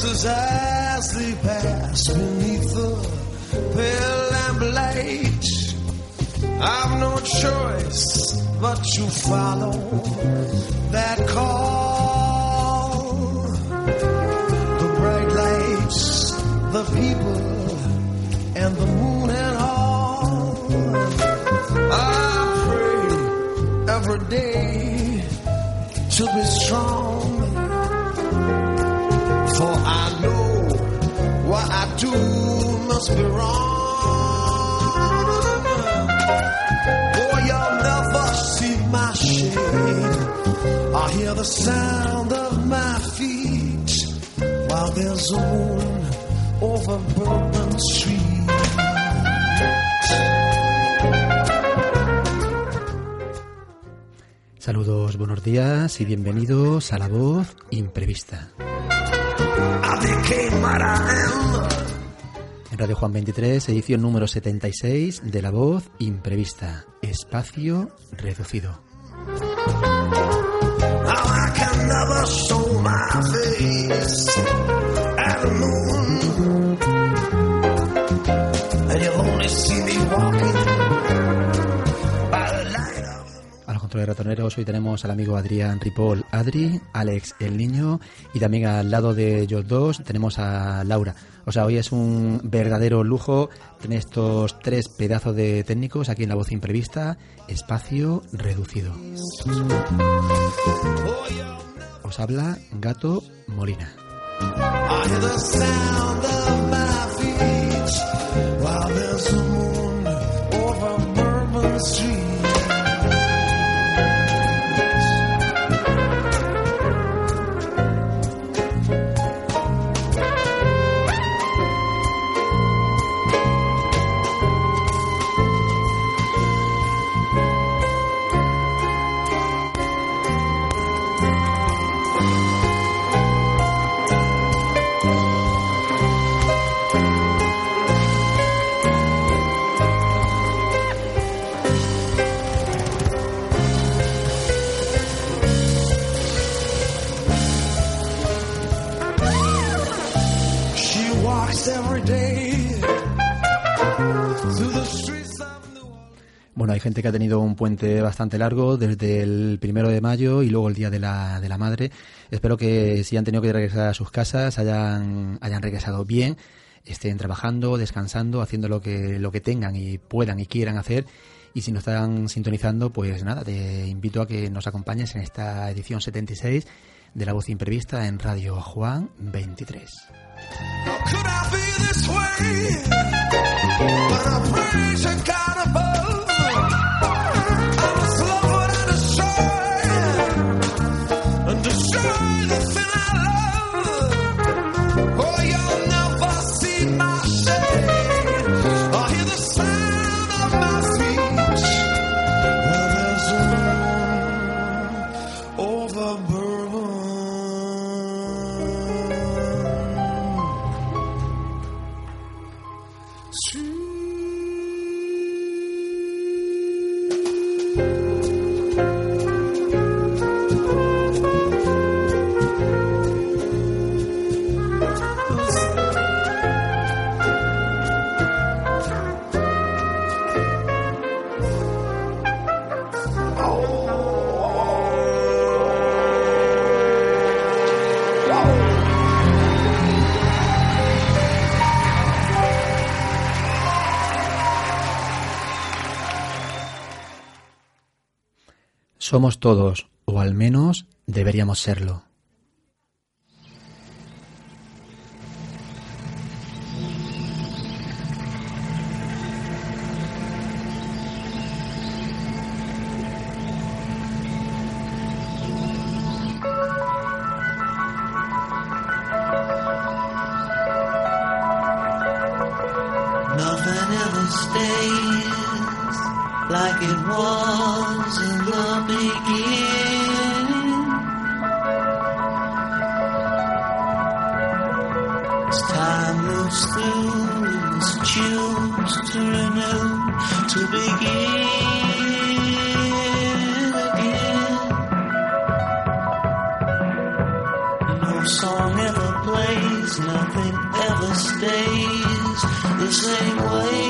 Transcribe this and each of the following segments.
Faces as they pass beneath the pale lamplight. I've no choice but to follow that call. The bright lights, the people, and the moon and all. I pray every day to be strong. For I know what I do must be wrong. Oh, you'll never see my shade. I hear the sound of my feet while there's a moon over Bourbon Street. Saludos, buenos días y bienvenidos a La Voz Imprevista. En Radio Juan 23, edición número 76 de La Voz Imprevista, espacio reducido. Controles ratoneros hoy tenemos al amigo Adrián Ripoll, Adri, Alex el niño y también al lado de ellos dos tenemos a Laura. O sea, hoy es un verdadero lujo tener estos tres pedazos de técnicos aquí en La Voz Imprevista, espacio reducido. Os habla Gato Molina. Bueno, hay gente que ha tenido un puente bastante largo desde el primero de mayo y luego el día de la, de la madre. Espero que si han tenido que regresar a sus casas hayan, hayan regresado bien, estén trabajando, descansando, haciendo lo que, lo que tengan y puedan y quieran hacer. Y si no están sintonizando, pues nada, te invito a que nos acompañes en esta edición 76 de La Voz Imprevista en Radio Juan 23. Could Somos todos, o al menos deberíamos serlo. same way.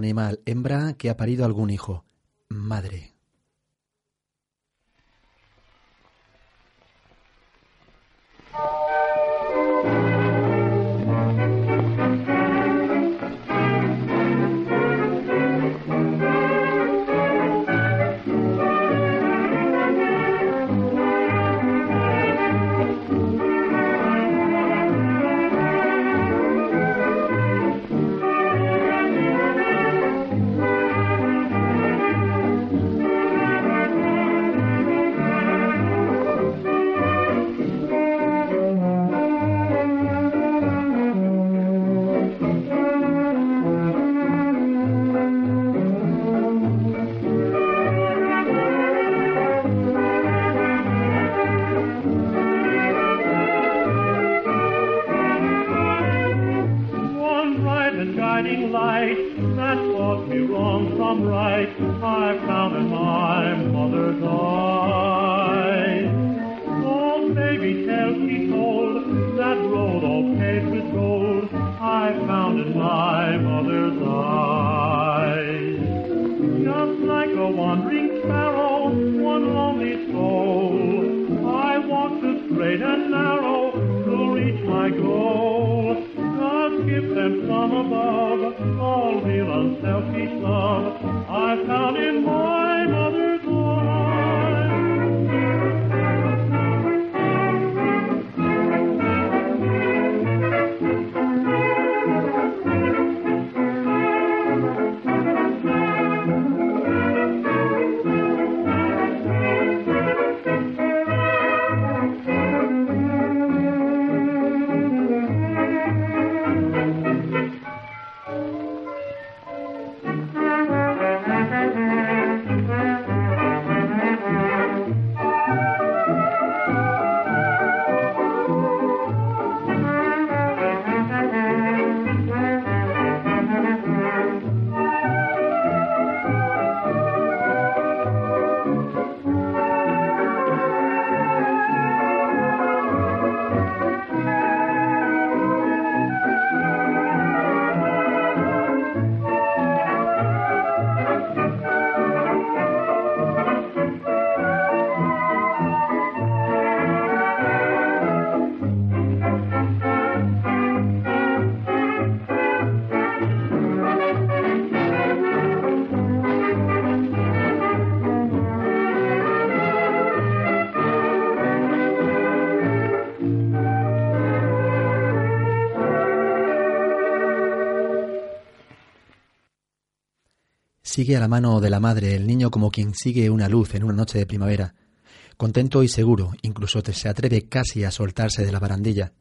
animal hembra que ha parido algún hijo. Sigue a la mano de la madre el niño como quien sigue una luz en una noche de primavera. Contento y seguro, incluso se atreve casi a soltarse de la barandilla.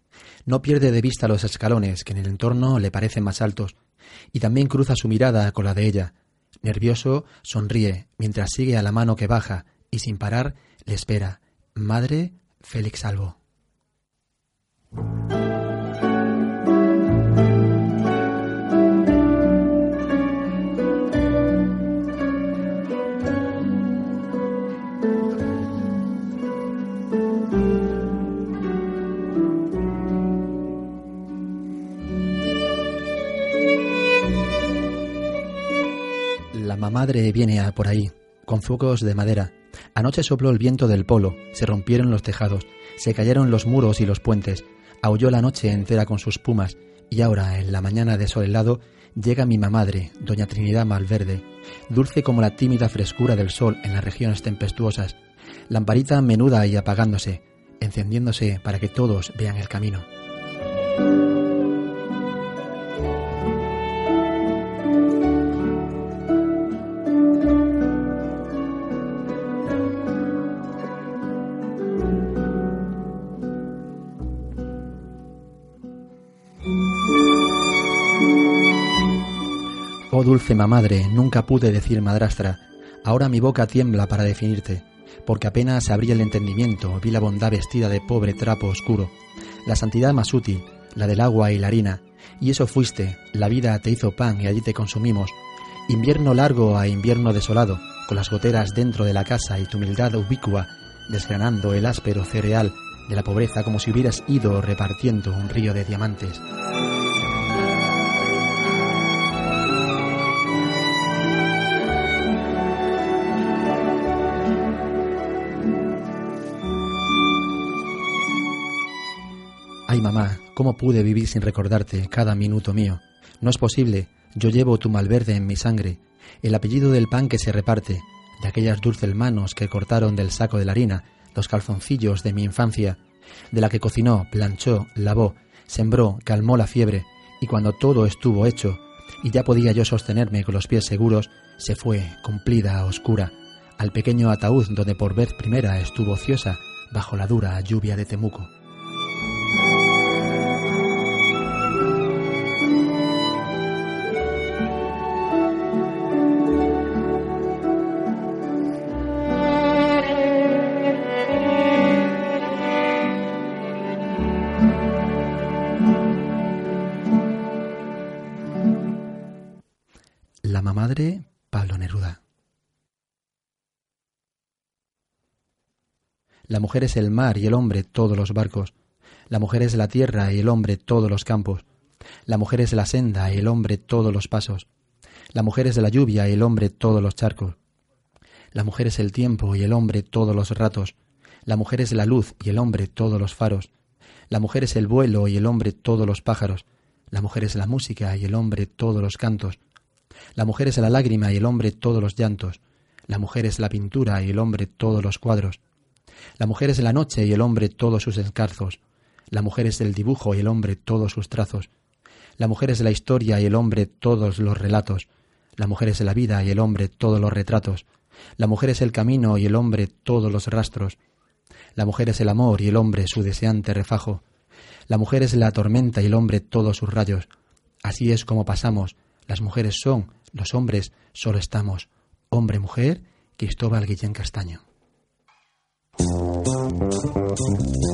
No pierde de vista los escalones que en el entorno le parecen más altos, y también cruza su mirada con la de ella. Nervioso, sonríe mientras sigue a la mano que baja y sin parar le espera. Madre Félix Salvo. Mamadre viene a por ahí, con focos de madera. Anoche sopló el viento del polo, se rompieron los tejados, se cayeron los muros y los puentes, aulló la noche entera con sus pumas, y ahora, en la mañana de sol helado, llega mi mamadre, doña Trinidad Malverde, dulce como la tímida frescura del sol en las regiones tempestuosas, lamparita menuda y apagándose, encendiéndose para que todos vean el camino. Oh dulce mamadre, nunca pude decir madrastra, ahora mi boca tiembla para definirte, porque apenas abrí el entendimiento, vi la bondad vestida de pobre trapo oscuro, la santidad más útil, la del agua y la harina, y eso fuiste, la vida te hizo pan y allí te consumimos, invierno largo a invierno desolado, con las goteras dentro de la casa y tu humildad ubicua, desgranando el áspero cereal de la pobreza como si hubieras ido repartiendo un río de diamantes. Mamá, ¿cómo pude vivir sin recordarte cada minuto mío? No es posible, yo llevo tu malverde en mi sangre, el apellido del pan que se reparte, de aquellas dulces manos que cortaron del saco de la harina, los calzoncillos de mi infancia, de la que cocinó, planchó, lavó, sembró, calmó la fiebre, y cuando todo estuvo hecho, y ya podía yo sostenerme con los pies seguros, se fue, cumplida, oscura, al pequeño ataúd donde por vez primera estuvo ociosa bajo la dura lluvia de Temuco. La mujer es el mar y el hombre todos los barcos. La mujer es la tierra y el hombre todos los campos. La mujer es la senda y el hombre todos los pasos. La mujer es la lluvia y el hombre todos los charcos. La mujer es el tiempo y el hombre todos los ratos. La mujer es la luz y el hombre todos los faros. La mujer es el vuelo y el hombre todos los pájaros. La mujer es la música y el hombre todos los cantos. La mujer es la lágrima y el hombre todos los llantos. La mujer es la pintura y el hombre todos los cuadros. La mujer es la noche y el hombre todos sus escarzos. La mujer es el dibujo y el hombre todos sus trazos. La mujer es la historia y el hombre todos los relatos. La mujer es la vida y el hombre todos los retratos. La mujer es el camino y el hombre todos los rastros. La mujer es el amor y el hombre su deseante refajo. La mujer es la tormenta y el hombre todos sus rayos. Así es como pasamos. Las mujeres son, los hombres solo estamos. Hombre, mujer, Cristóbal Guillén Castaño. Thank you.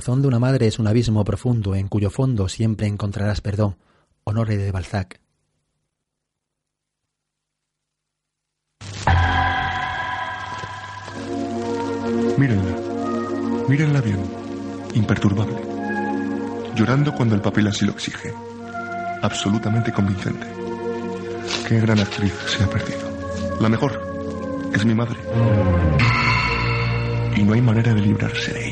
Corazón de una madre es un abismo profundo en cuyo fondo siempre encontrarás perdón. Honore de Balzac. Mírenla. Mírenla bien. Imperturbable. Llorando cuando el papel así lo exige. Absolutamente convincente. Qué gran actriz se ha perdido. La mejor. Es mi madre. Y no hay manera de librarse de ella.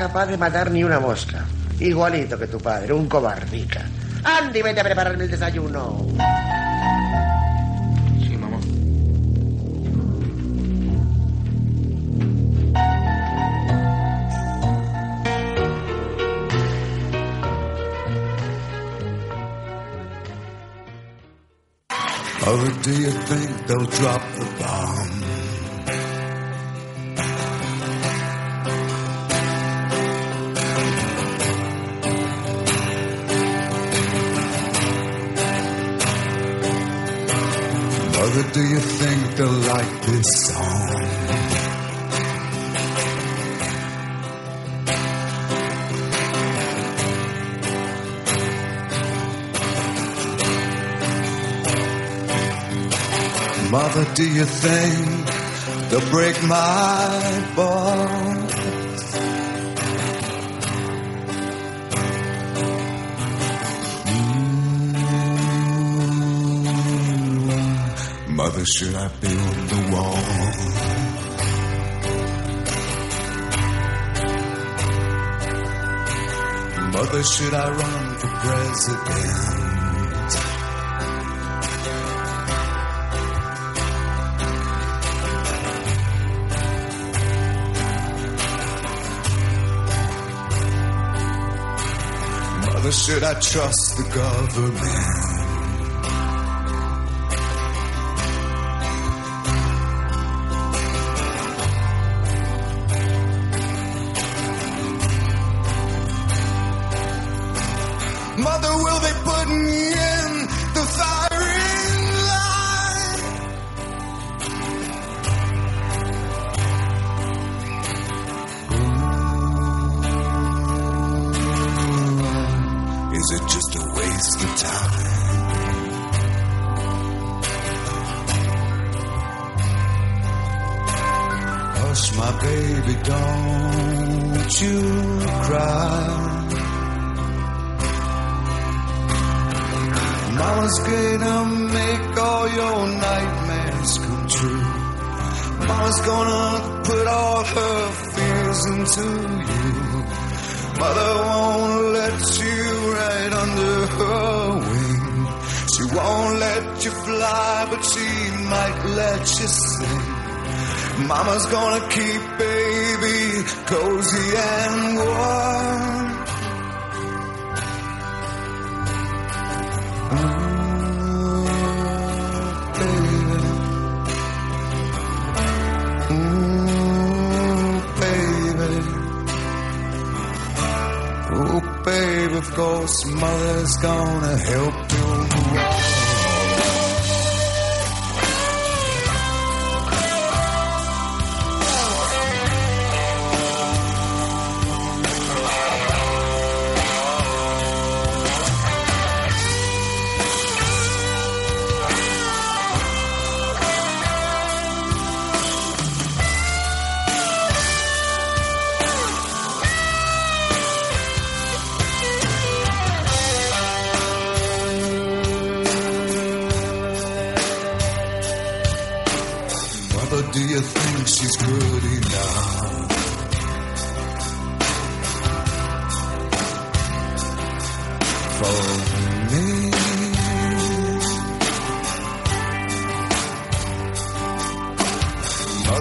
Capaz de matar ni una mosca. Igualito que tu padre, un cobardica. Andy, vete a prepararme el desayuno. Do you think they'll break my bones? Mm, Mother, should I build the wall? Mother, should I run for president? Should I trust the government? Let you sing. Mama's gonna keep baby cozy and warm. Mm, Ooh, mm, baby. Ooh, baby. Oh, baby, of course, mother's gonna help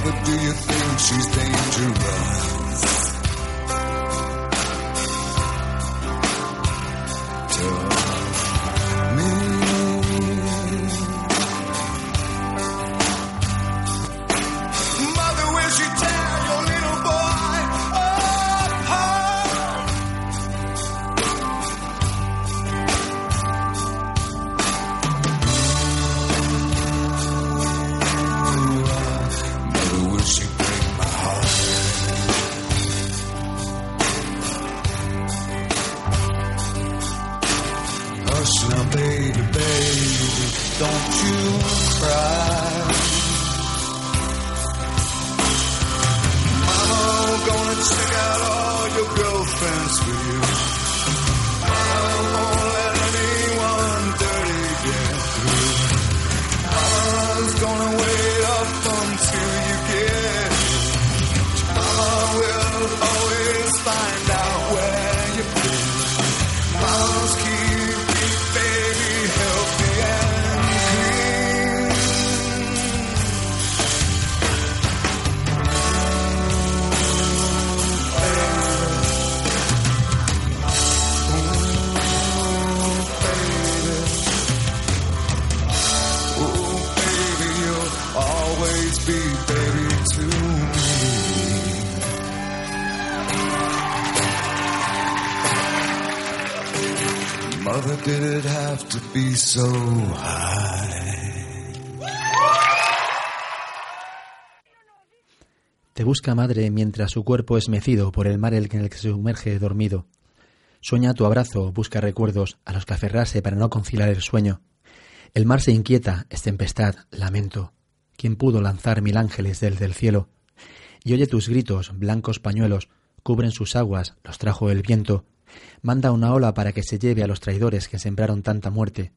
Mother, do you think she's dangerous? Te busca madre mientras su cuerpo es mecido por el mar en el que se sumerge dormido. Sueña tu abrazo, busca recuerdos a los que aferrarse para no conciliar el sueño. El mar se inquieta, es tempestad, lamento. ¿Quién pudo lanzar mil ángeles desde el cielo? Y oye tus gritos, blancos pañuelos, cubren sus aguas, los trajo el viento. Manda una ola para que se lleve a los traidores que sembraron tanta muerte.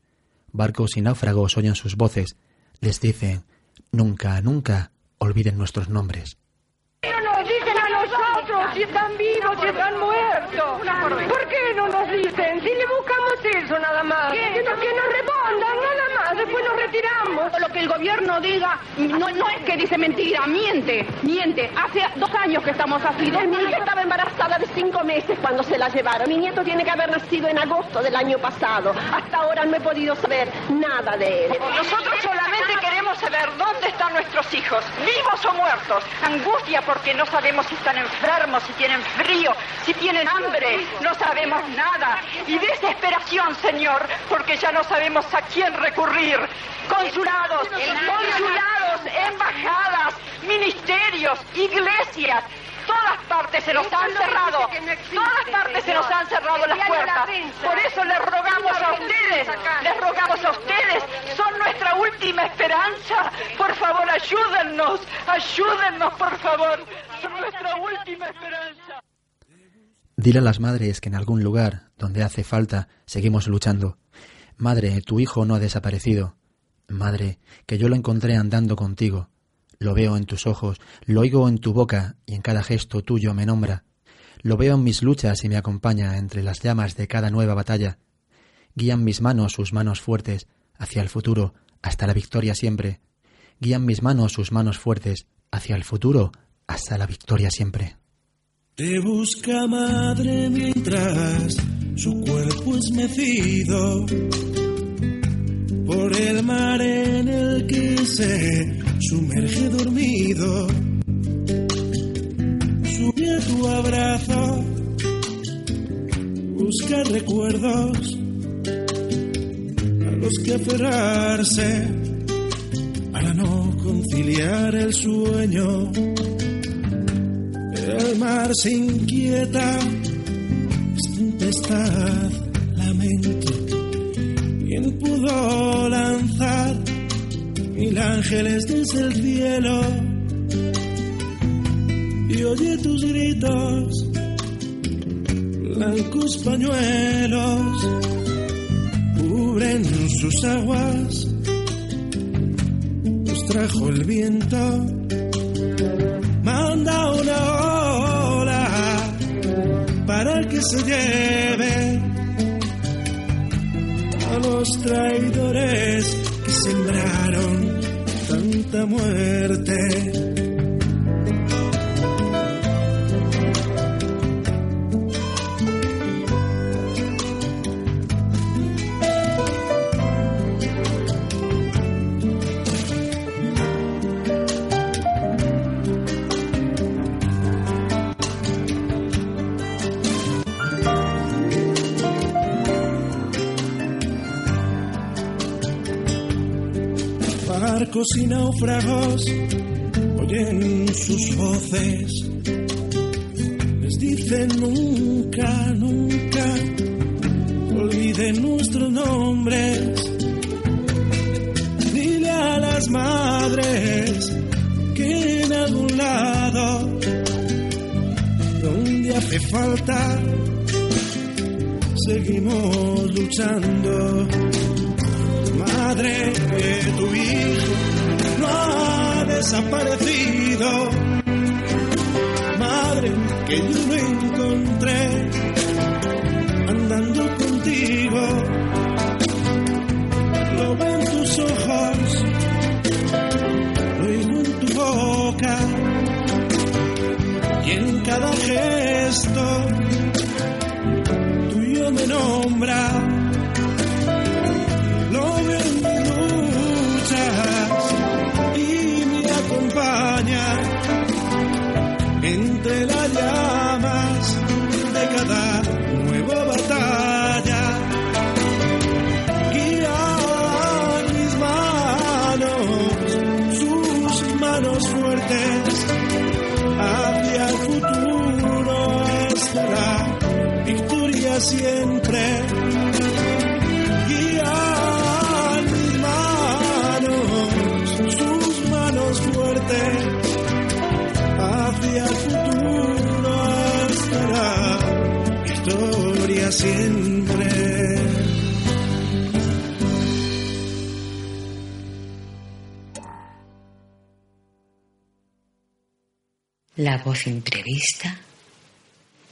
Barcos y náufragos oyen sus voces, les dicen, nunca, nunca olviden nuestros nombres. No nos dicen a nosotros si están vivos, si están muertos. ¿Por qué no nos dicen? Si le buscamos eso nada más. Que, no- que nos respondan nada más, después nos Lo que el gobierno diga no, no es que dice mentira, miente, miente. Hace dos años que estamos así. Dos Mi hija estaba embarazada de cinco meses cuando se la llevaron. Mi nieto tiene que haber nacido en agosto del año pasado. Hasta ahora no he podido saber nada de él. Nosotros solamente queremos saber dónde están nuestros hijos, vivos o muertos. Angustia porque no sabemos si están enfermos, si tienen frío, si tienen hambre. No sabemos nada. Y desesperación, Señor, porque ya no sabemos a quién recurrir. Consulados, consulados, embajadas, ministerios, iglesias. Todas partes se nos han cerrado. Todas partes se nos han cerrado las puertas. Por eso les rogamos a ustedes, les rogamos a ustedes, son nuestra última esperanza. Por favor, ayúdennos, ayúdennos, por favor. Son nuestra última esperanza. Dile a las madres que en algún lugar donde hace falta seguimos luchando. Madre, tu hijo no ha desaparecido. Madre, que yo lo encontré andando contigo. Lo veo en tus ojos, lo oigo en tu boca y en cada gesto tuyo me nombra. Lo veo en mis luchas y me acompaña entre las llamas de cada nueva batalla. Guían mis manos sus manos fuertes hacia el futuro, hasta la victoria siempre. Guían mis manos sus manos fuertes hacia el futuro, hasta la victoria siempre. Te busca madre mientras su cuerpo es mecido por el mar en el que se sumerge dormido. Sube a tu abrazo, busca recuerdos a los que aferrarse para no conciliar el sueño. El mar se inquieta, es tempestad. ¿Quién pudo lanzar mil ángeles desde el cielo? Y oye tus gritos, blancos pañuelos, cubren sus aguas, los trajo el viento manda una ola para que se lleve los traidores que sembraron tanta muerte. Barcos y náufragos oyen sus voces. Les dicen nunca, nunca de nuestros nombres. Dile a las madres que en algún lado donde hace falta seguimos luchando. Madre, que tu hijo no ha desaparecido. Madre, que yo lo encontré andando contigo. Lo veo en tus ojos, lo oigo en tu boca y en cada gesto tuyo me nombra. La voz imprevista,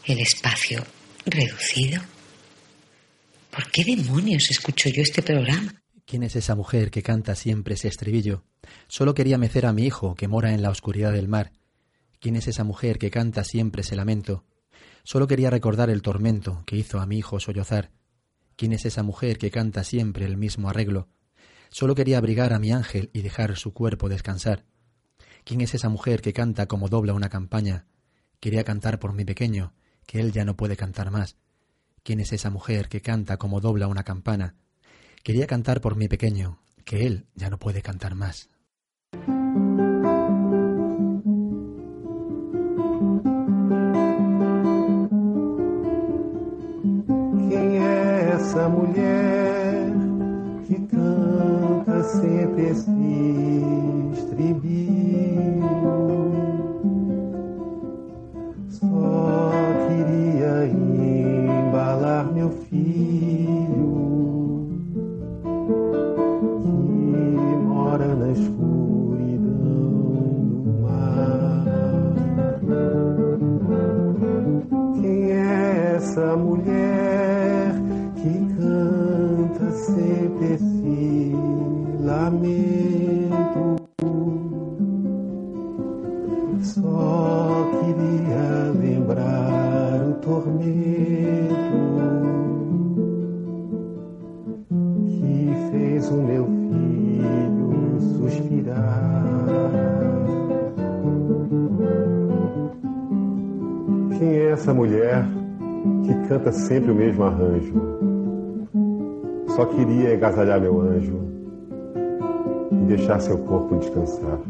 el espacio reducido. ¿Por qué demonios escucho yo este programa? ¿Quién es esa mujer que canta siempre ese estribillo? Solo quería mecer a mi hijo que mora en la oscuridad del mar. ¿Quién es esa mujer que canta siempre ese lamento? Solo quería recordar el tormento que hizo a mi hijo sollozar. ¿Quién es esa mujer que canta siempre el mismo arreglo? Solo quería abrigar a mi ángel y dejar su cuerpo descansar. ¿Quién es esa mujer que canta como dobla una campaña? Quería cantar por mi pequeño, que él ya no puede cantar más. ¿Quién es esa mujer que canta como dobla una campana? Quería cantar por mi pequeño, que él ya no puede cantar más. Essa mulher que canta sempre esse estribilho? Só queria embalar meu filho que mora na escuridão do mar. Quem é essa mulher lamento? Só queria lembrar o tormento que fez o meu filho suspirar. Quem é essa mulher que canta sempre o mesmo arranjo? Só queria agasalhar meu anjo deixar seu corpo descansar.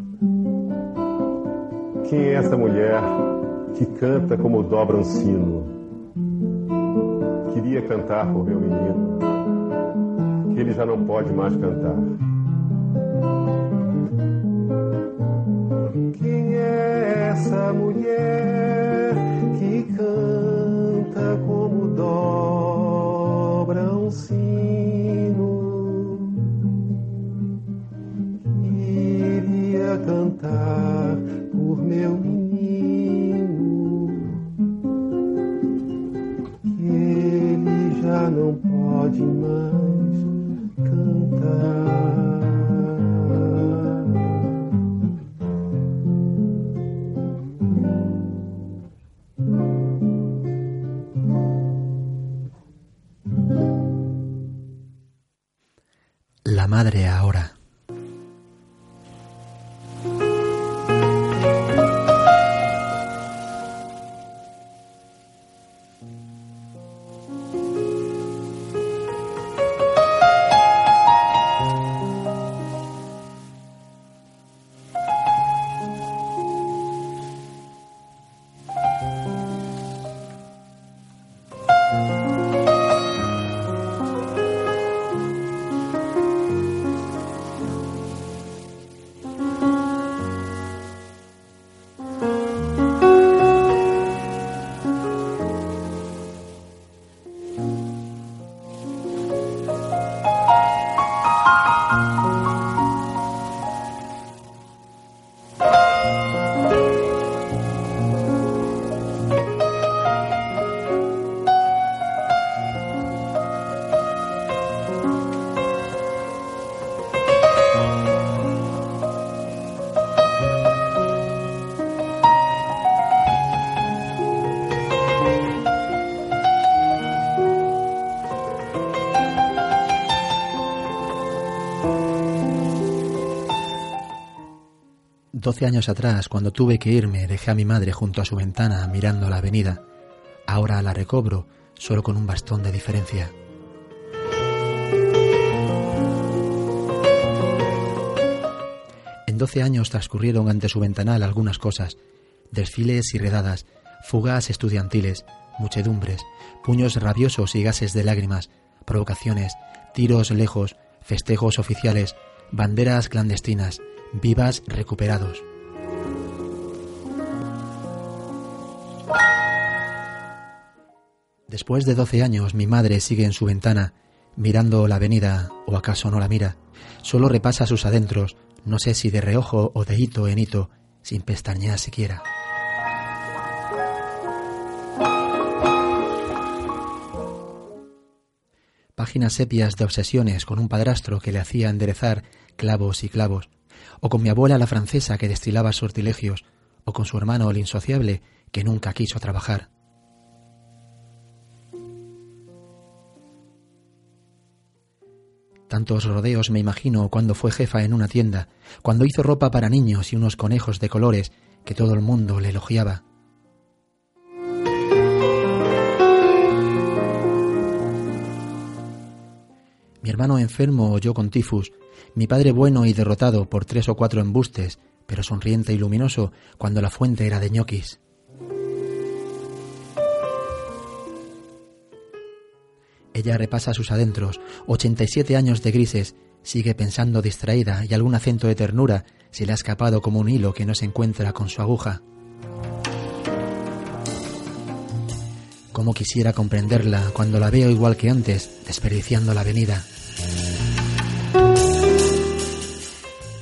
Quem é essa mulher que canta como dobra um sino? Queria cantar por meu menino, que ele já não pode mais cantar. Quem é essa mulher que canta como dobra um sino? Doce años atrás, cuando tuve que irme, dejé a mi madre junto a su ventana mirando la avenida. Ahora la recobro, solo con un bastón de diferencia. En doce años transcurrieron ante su ventanal algunas cosas, desfiles y redadas, fugas estudiantiles, muchedumbres, puños rabiosos y gases de lágrimas, provocaciones, tiros lejos, festejos oficiales, banderas clandestinas, vivas recuperados. Después de doce años, mi madre sigue en su ventana, mirando la avenida, o acaso no la mira. Solo repasa sus adentros, no sé si de reojo o de hito en hito, sin pestañear siquiera. Páginas sepias de obsesiones con un padrastro que le hacía enderezar clavos y clavos, o con mi abuela la francesa que destilaba sortilegios, o con su hermano el insociable que nunca quiso trabajar. Tantos rodeos me imagino cuando fue jefa en una tienda, cuando hizo ropa para niños y unos conejos de colores que todo el mundo le elogiaba. Mi hermano enfermo o yo con tifus, mi padre bueno y derrotado por tres o cuatro embustes, pero sonriente y luminoso cuando la fuente era de ñoquis. Ella repasa sus adentros, 87 años de grises, sigue pensando distraída y algún acento de ternura se le ha escapado como un hilo que no se encuentra con su aguja. Cómo quisiera comprenderla cuando la veo igual que antes, desperdiciando la avenida.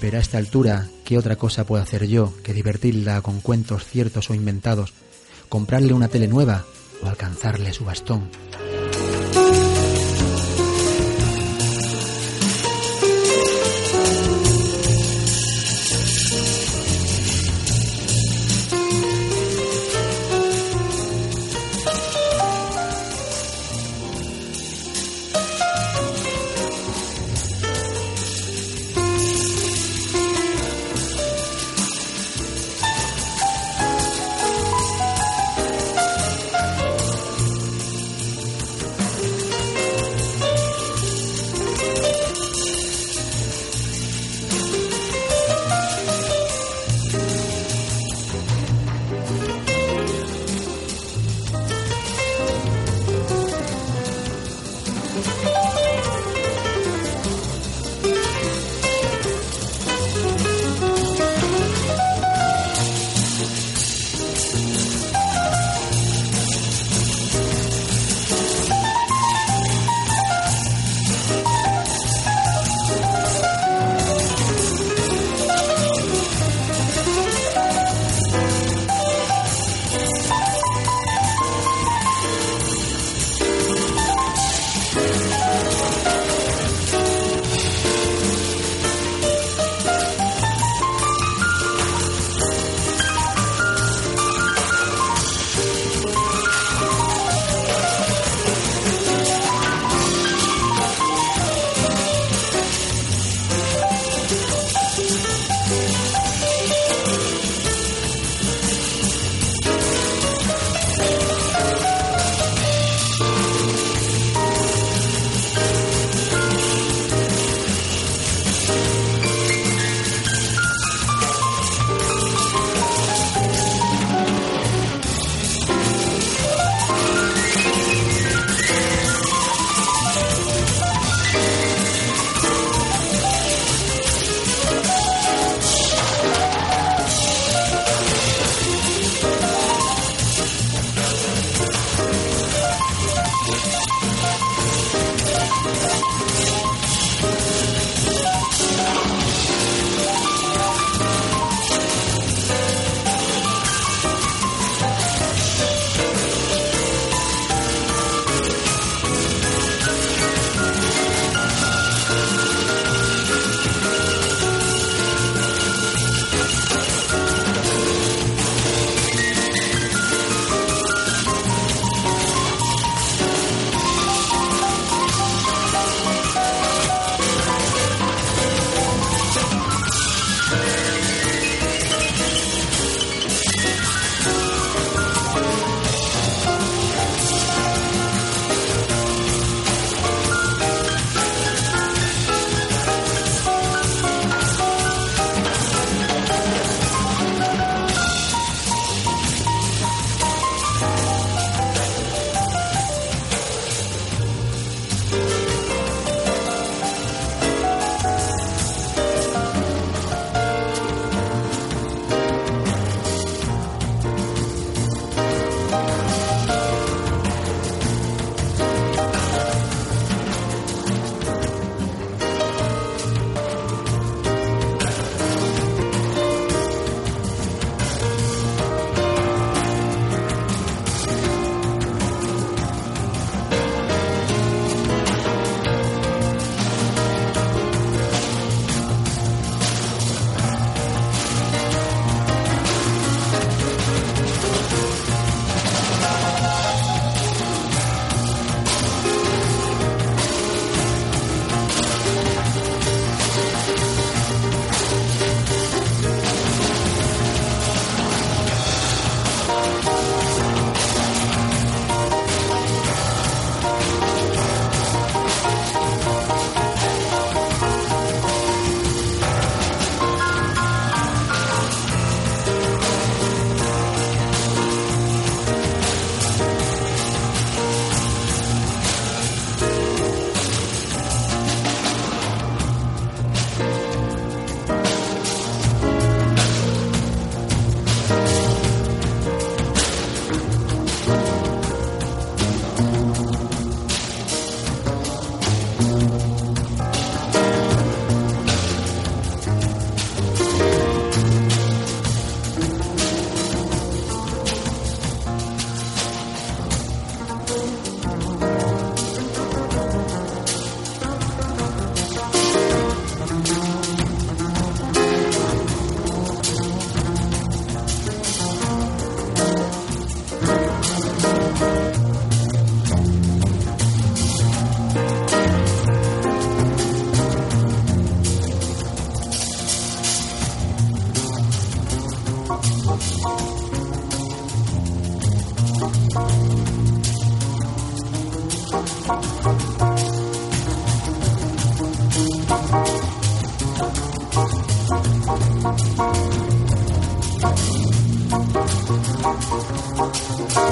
Pero a esta altura, ¿qué otra cosa puedo hacer yo que divertirla con cuentos ciertos o inventados, comprarle una tele nueva o alcanzarle su bastón? Música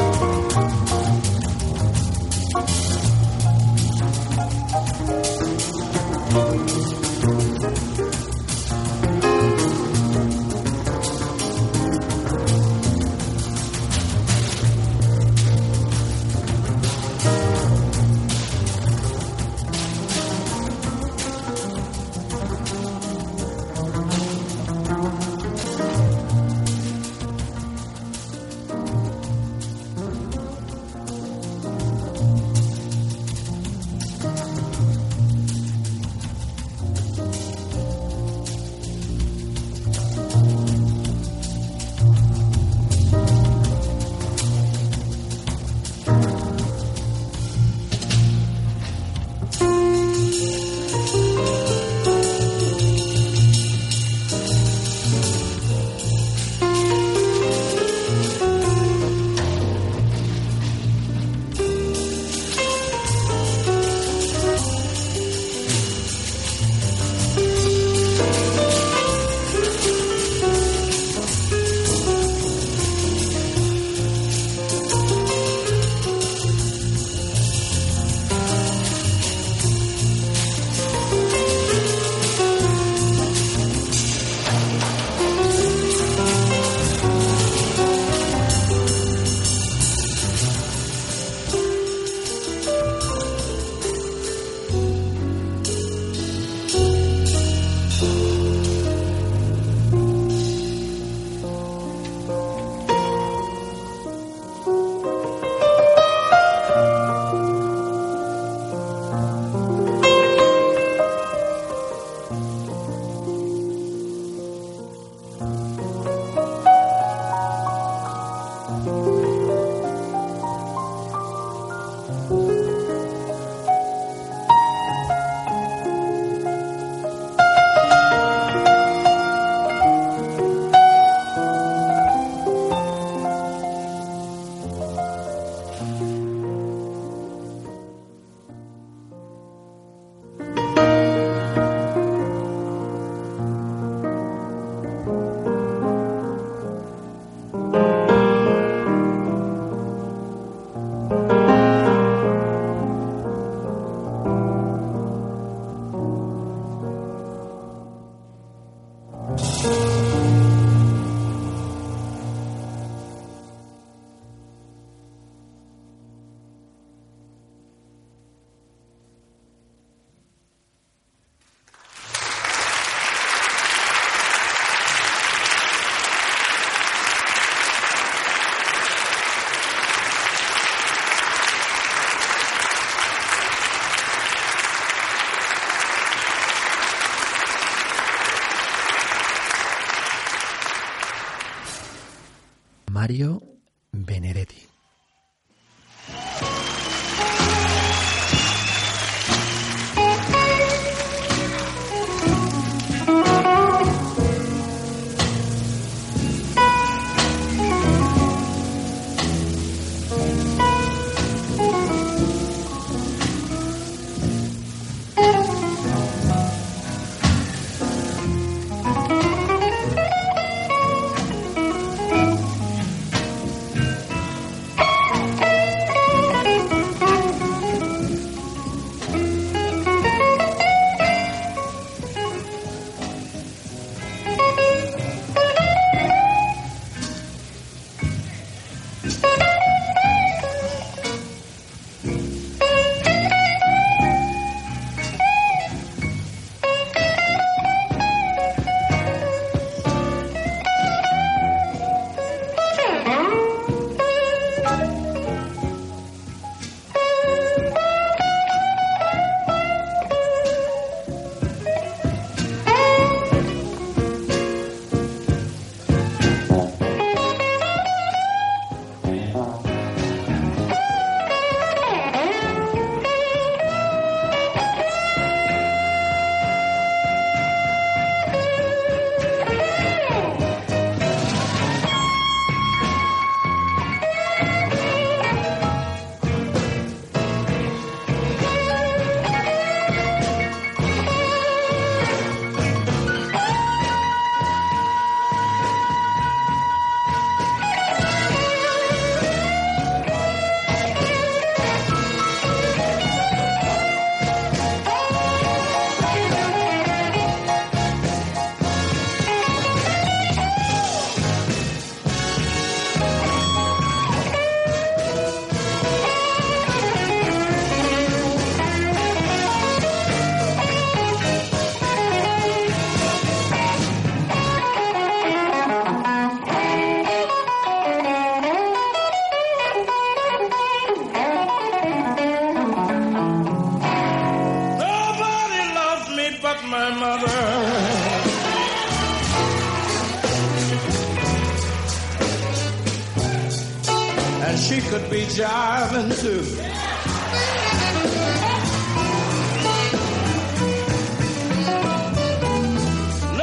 Mario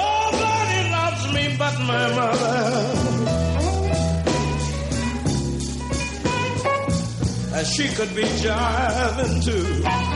Nobody loves me but my mother. And she could be jiving too.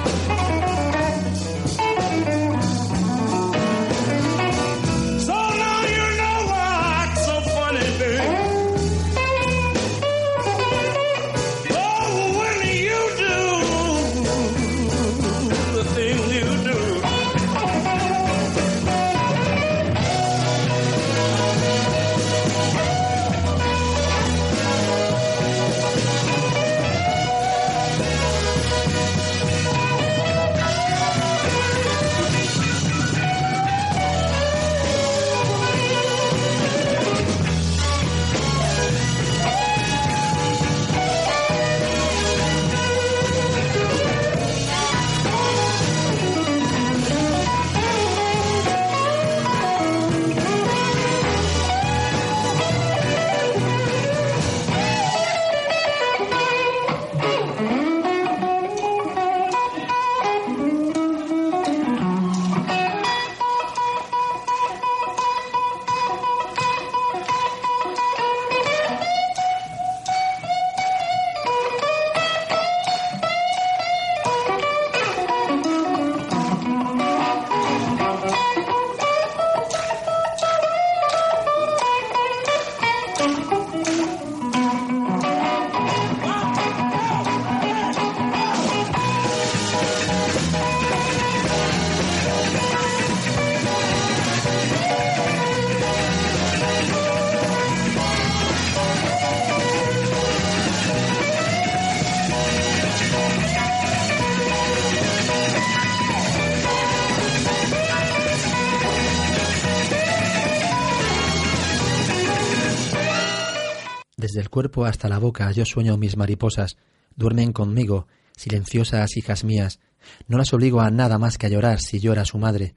cuerpo hasta la boca, yo sueño mis mariposas, duermen conmigo, silenciosas hijas mías, no las obligo a nada más que a llorar si llora su madre.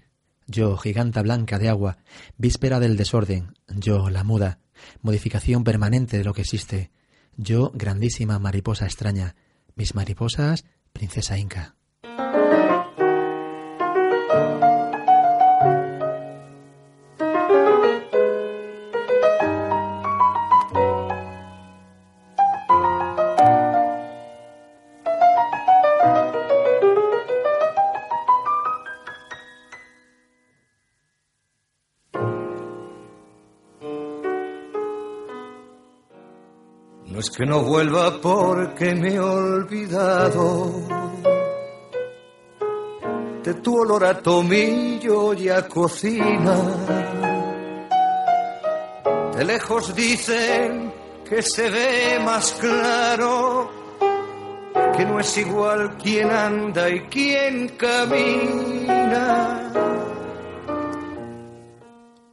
Yo, giganta blanca de agua, víspera del desorden, yo, la muda, modificación permanente de lo que existe, yo, grandísima mariposa extraña, mis mariposas, princesa inca. No es que no vuelva porque me he olvidado de tu olor a tomillo y a cocina. De lejos dicen que se ve más claro, que no es igual quien anda y quien camina.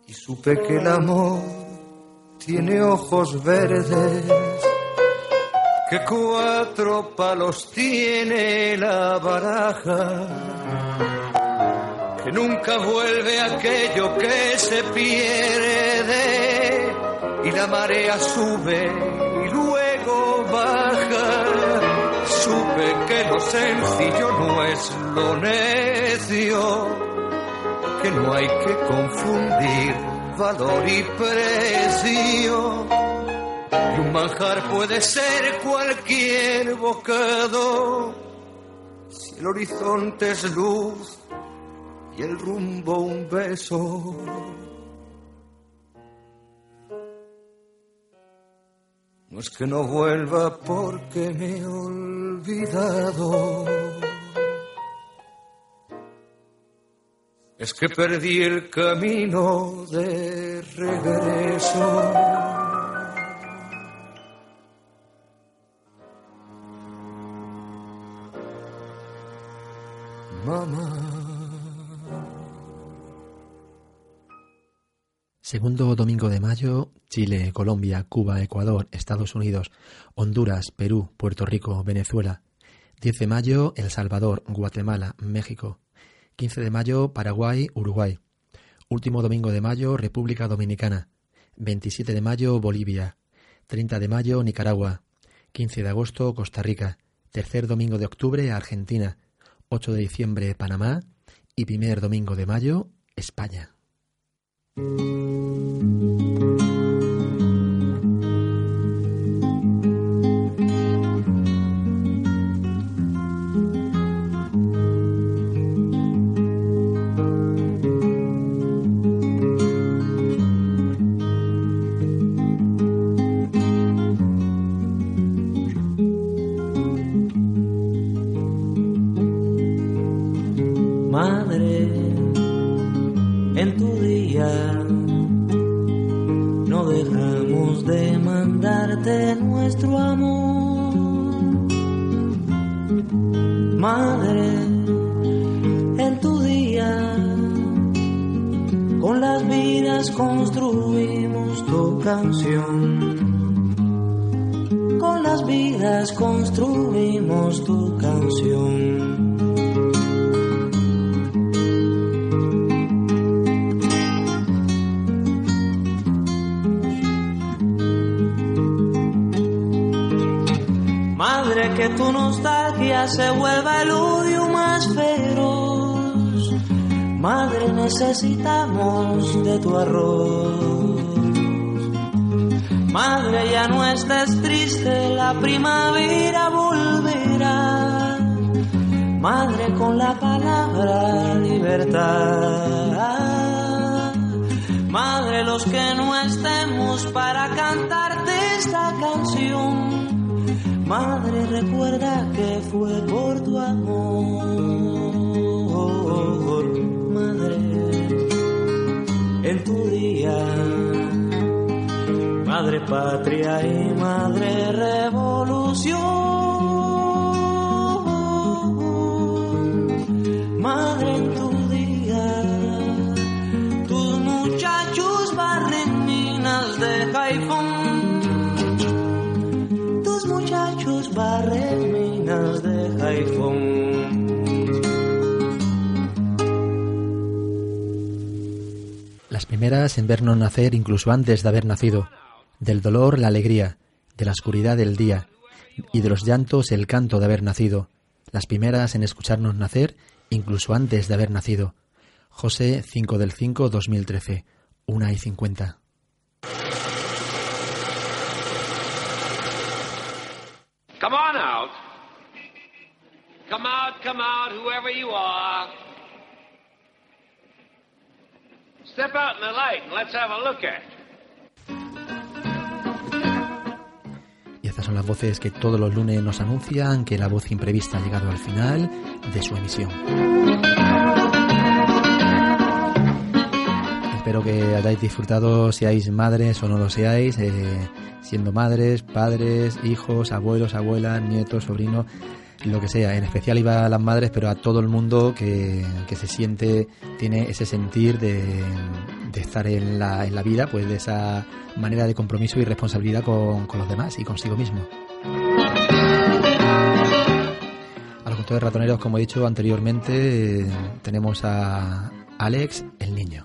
Y supe que el amor tiene ojos verdes, que cuatro palos tiene la baraja, que nunca vuelve aquello que se pierde y la marea sube y luego baja. Supe que lo sencillo no es lo necio, que no hay que confundir valor y precio. Un manjar puede ser cualquier bocado, si el horizonte es luz y el rumbo un beso. No es que no vuelva porque me he olvidado. Es que perdí el camino de regreso. Segundo domingo de mayo, Chile, Colombia, Cuba, Ecuador, Estados Unidos, Honduras, Perú, Puerto Rico, Venezuela. 10 de mayo, El Salvador, Guatemala, México. 15 de mayo, Paraguay, Uruguay. Último domingo de mayo, República Dominicana. 27 de mayo, Bolivia. 30 de mayo, Nicaragua. 15 de agosto, Costa Rica. Tercer domingo de octubre, Argentina. 8 de diciembre, Panamá. Y primer domingo de mayo, España. Madre, en tu día con las vidas construimos tu canción. Con las vidas construimos tu canción. Madre, que tu se vuelva el odio más feroz. Madre, necesitamos de tu arroz. Madre, ya no estés triste, la primavera volverá. Madre, con la palabra libertad. Madre, los que no estemos para cantarte esta canción. Madre, recuerda que fue por tu amor. Madre, en tu día, Madre patria y Madre primeras en vernos nacer incluso antes de haber nacido. Del dolor la alegría, de la oscuridad el día, y de los llantos el canto de haber nacido. Las primeras en escucharnos nacer incluso antes de haber nacido. José 5 del 5 2013, 1 y 50. Come on out. Come out, come out, whoever you are. Step out in the light and let's have a look at it. Y estas son las voces que todos los lunes nos anuncian que la voz imprevista ha llegado al final de su emisión. Espero que hayáis disfrutado, seáis madres o no lo seáis, eh, siendo madres, padres, hijos, abuelos, abuelas, nietos, sobrinos, lo que sea. En especial iba a las madres, pero a todo el mundo que, que se siente, tiene ese sentir de, de estar en la, en la vida, pues de esa manera de compromiso y responsabilidad con, con los demás y consigo mismo. A los contadores ratoneros, como he dicho anteriormente, tenemos a Alex, el niño.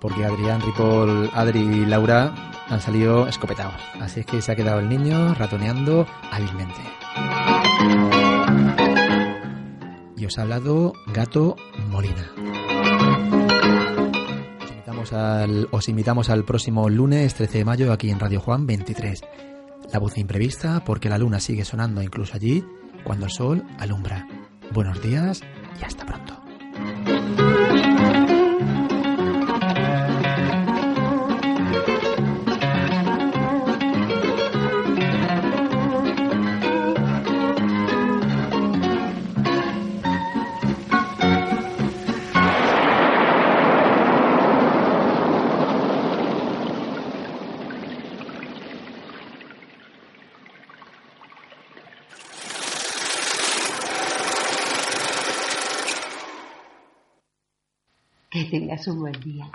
Porque Adrián, Ripoll, Adri y Laura han salido escopetados. Así es que se ha quedado el niño ratoneando hábilmente. Y os ha hablado Gato Molina. Os invitamos al, os invitamos al próximo lunes 13 de mayo aquí en Radio Juan 23. La voz imprevista porque la luna sigue sonando incluso allí cuando el sol alumbra. Buenos días y hasta pronto. Tengas un buen día.